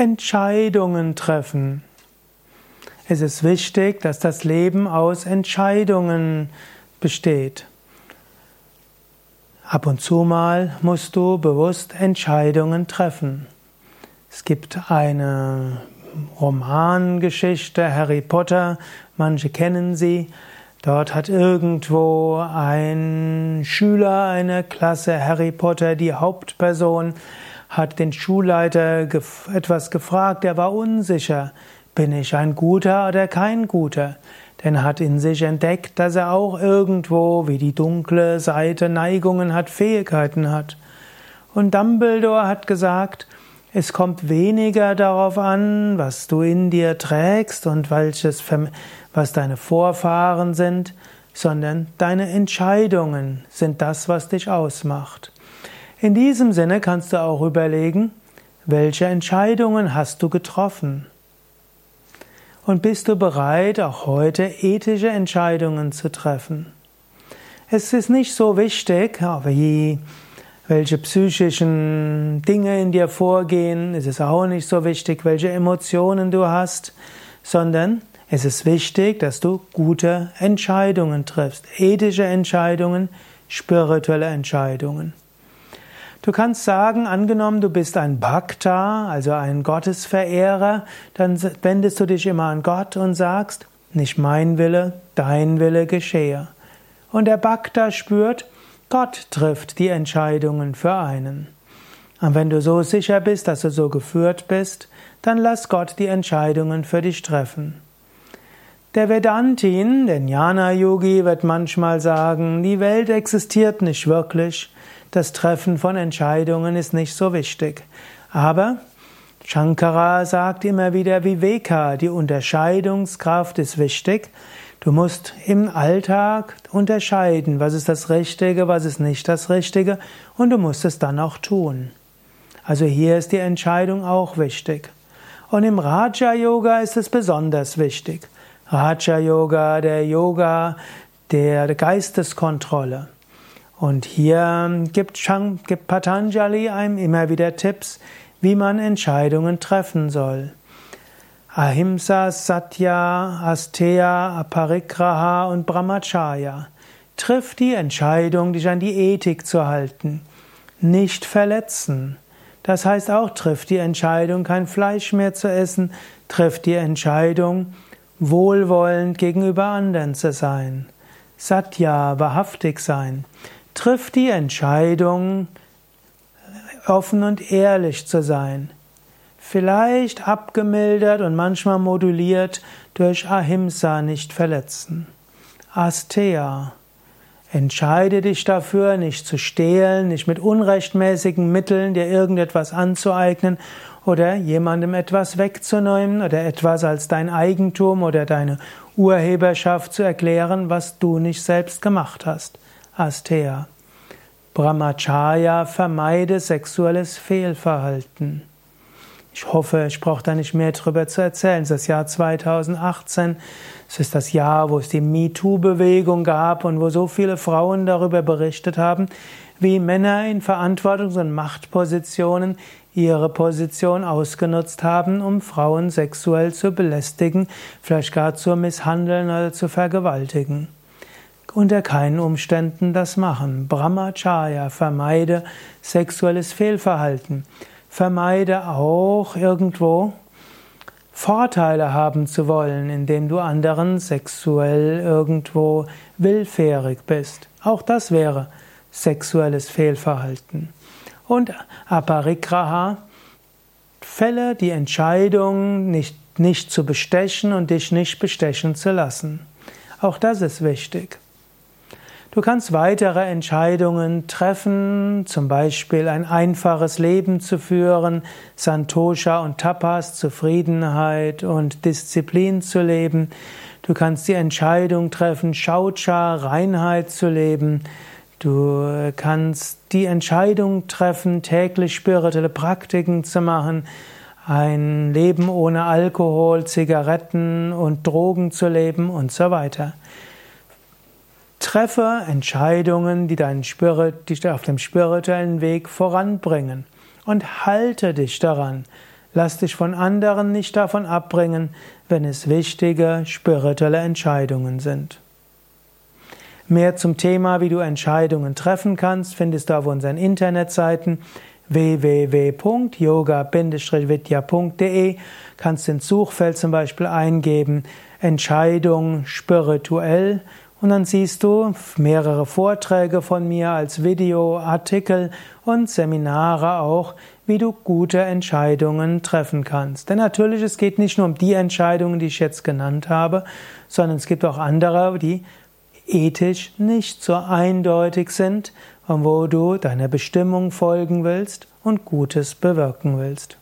Entscheidungen treffen. Es ist wichtig, dass das Leben aus Entscheidungen besteht. Ab und zu mal musst du bewusst Entscheidungen treffen. Es gibt eine Romangeschichte, Harry Potter, manche kennen sie. Dort hat irgendwo ein Schüler einer Klasse Harry Potter, die Hauptperson, hat den Schulleiter etwas gefragt, er war unsicher. Bin ich ein guter oder kein guter? Denn hat in sich entdeckt, dass er auch irgendwo, wie die dunkle Seite, Neigungen hat, Fähigkeiten hat. Und Dumbledore hat gesagt, es kommt weniger darauf an, was du in dir trägst und welches, was deine Vorfahren sind, sondern deine Entscheidungen sind das, was dich ausmacht. In diesem Sinne kannst du auch überlegen, welche Entscheidungen hast du getroffen? Und bist du bereit, auch heute ethische Entscheidungen zu treffen? Es ist nicht so wichtig, wie welche psychischen Dinge in dir vorgehen, es ist auch nicht so wichtig, welche Emotionen du hast, sondern es ist wichtig, dass du gute Entscheidungen triffst, ethische Entscheidungen, spirituelle Entscheidungen. Du kannst sagen, angenommen, du bist ein Bhakta, also ein Gottesverehrer, dann wendest du dich immer an Gott und sagst, nicht mein Wille, dein Wille geschehe. Und der Bhakta spürt, Gott trifft die Entscheidungen für einen. Und wenn du so sicher bist, dass du so geführt bist, dann lass Gott die Entscheidungen für dich treffen. Der Vedantin, der Jnana-Yogi, wird manchmal sagen, die Welt existiert nicht wirklich, das Treffen von Entscheidungen ist nicht so wichtig. Aber Shankara sagt immer wieder Viveka, die Unterscheidungskraft ist wichtig, Du musst im Alltag unterscheiden, was ist das Richtige, was ist nicht das Richtige, und du musst es dann auch tun. Also hier ist die Entscheidung auch wichtig. Und im Raja Yoga ist es besonders wichtig. Raja Yoga, der Yoga der Geisteskontrolle. Und hier gibt, gibt Patanjali einem immer wieder Tipps, wie man Entscheidungen treffen soll. Ahimsa, Satya, Asteya, Aparigraha und Brahmacharya. Triff die Entscheidung, dich an die Ethik zu halten. Nicht verletzen. Das heißt auch, triff die Entscheidung, kein Fleisch mehr zu essen. Triff die Entscheidung, wohlwollend gegenüber anderen zu sein. Satya, wahrhaftig sein. Triff die Entscheidung, offen und ehrlich zu sein vielleicht abgemildert und manchmal moduliert durch Ahimsa nicht verletzen. Asteya. Entscheide dich dafür, nicht zu stehlen, nicht mit unrechtmäßigen Mitteln dir irgendetwas anzueignen oder jemandem etwas wegzunehmen oder etwas als dein Eigentum oder deine Urheberschaft zu erklären, was du nicht selbst gemacht hast. Asteya. Brahmacharya vermeide sexuelles Fehlverhalten. Ich hoffe, ich brauche da nicht mehr drüber zu erzählen. Es ist das Jahr 2018. Es ist das Jahr, wo es die MeToo-Bewegung gab und wo so viele Frauen darüber berichtet haben, wie Männer in Verantwortungs- und Machtpositionen ihre Position ausgenutzt haben, um Frauen sexuell zu belästigen, vielleicht gar zu misshandeln oder zu vergewaltigen. Unter keinen Umständen das machen. Brahmacharya vermeide sexuelles Fehlverhalten. Vermeide auch irgendwo Vorteile haben zu wollen, indem du anderen sexuell irgendwo willfährig bist. Auch das wäre sexuelles Fehlverhalten. Und Aparigraha, fälle die Entscheidung, nicht, nicht zu bestechen und dich nicht bestechen zu lassen. Auch das ist wichtig. Du kannst weitere Entscheidungen treffen, zum Beispiel ein einfaches Leben zu führen, Santosha und Tapas, Zufriedenheit und Disziplin zu leben. Du kannst die Entscheidung treffen, Shaucha, Reinheit zu leben. Du kannst die Entscheidung treffen, täglich spirituelle Praktiken zu machen, ein Leben ohne Alkohol, Zigaretten und Drogen zu leben und so weiter. Treffe Entscheidungen, die deinen Spirit, dich auf dem spirituellen Weg voranbringen und halte dich daran. Lass dich von anderen nicht davon abbringen, wenn es wichtige spirituelle Entscheidungen sind. Mehr zum Thema, wie du Entscheidungen treffen kannst, findest du auf unseren Internetseiten www.yoga-vidya.de. Kannst ins Suchfeld zum Beispiel eingeben Entscheidung spirituell und dann siehst du mehrere Vorträge von mir als Video, Artikel und Seminare auch, wie du gute Entscheidungen treffen kannst. Denn natürlich, es geht nicht nur um die Entscheidungen, die ich jetzt genannt habe, sondern es gibt auch andere, die ethisch nicht so eindeutig sind und wo du deiner Bestimmung folgen willst und Gutes bewirken willst.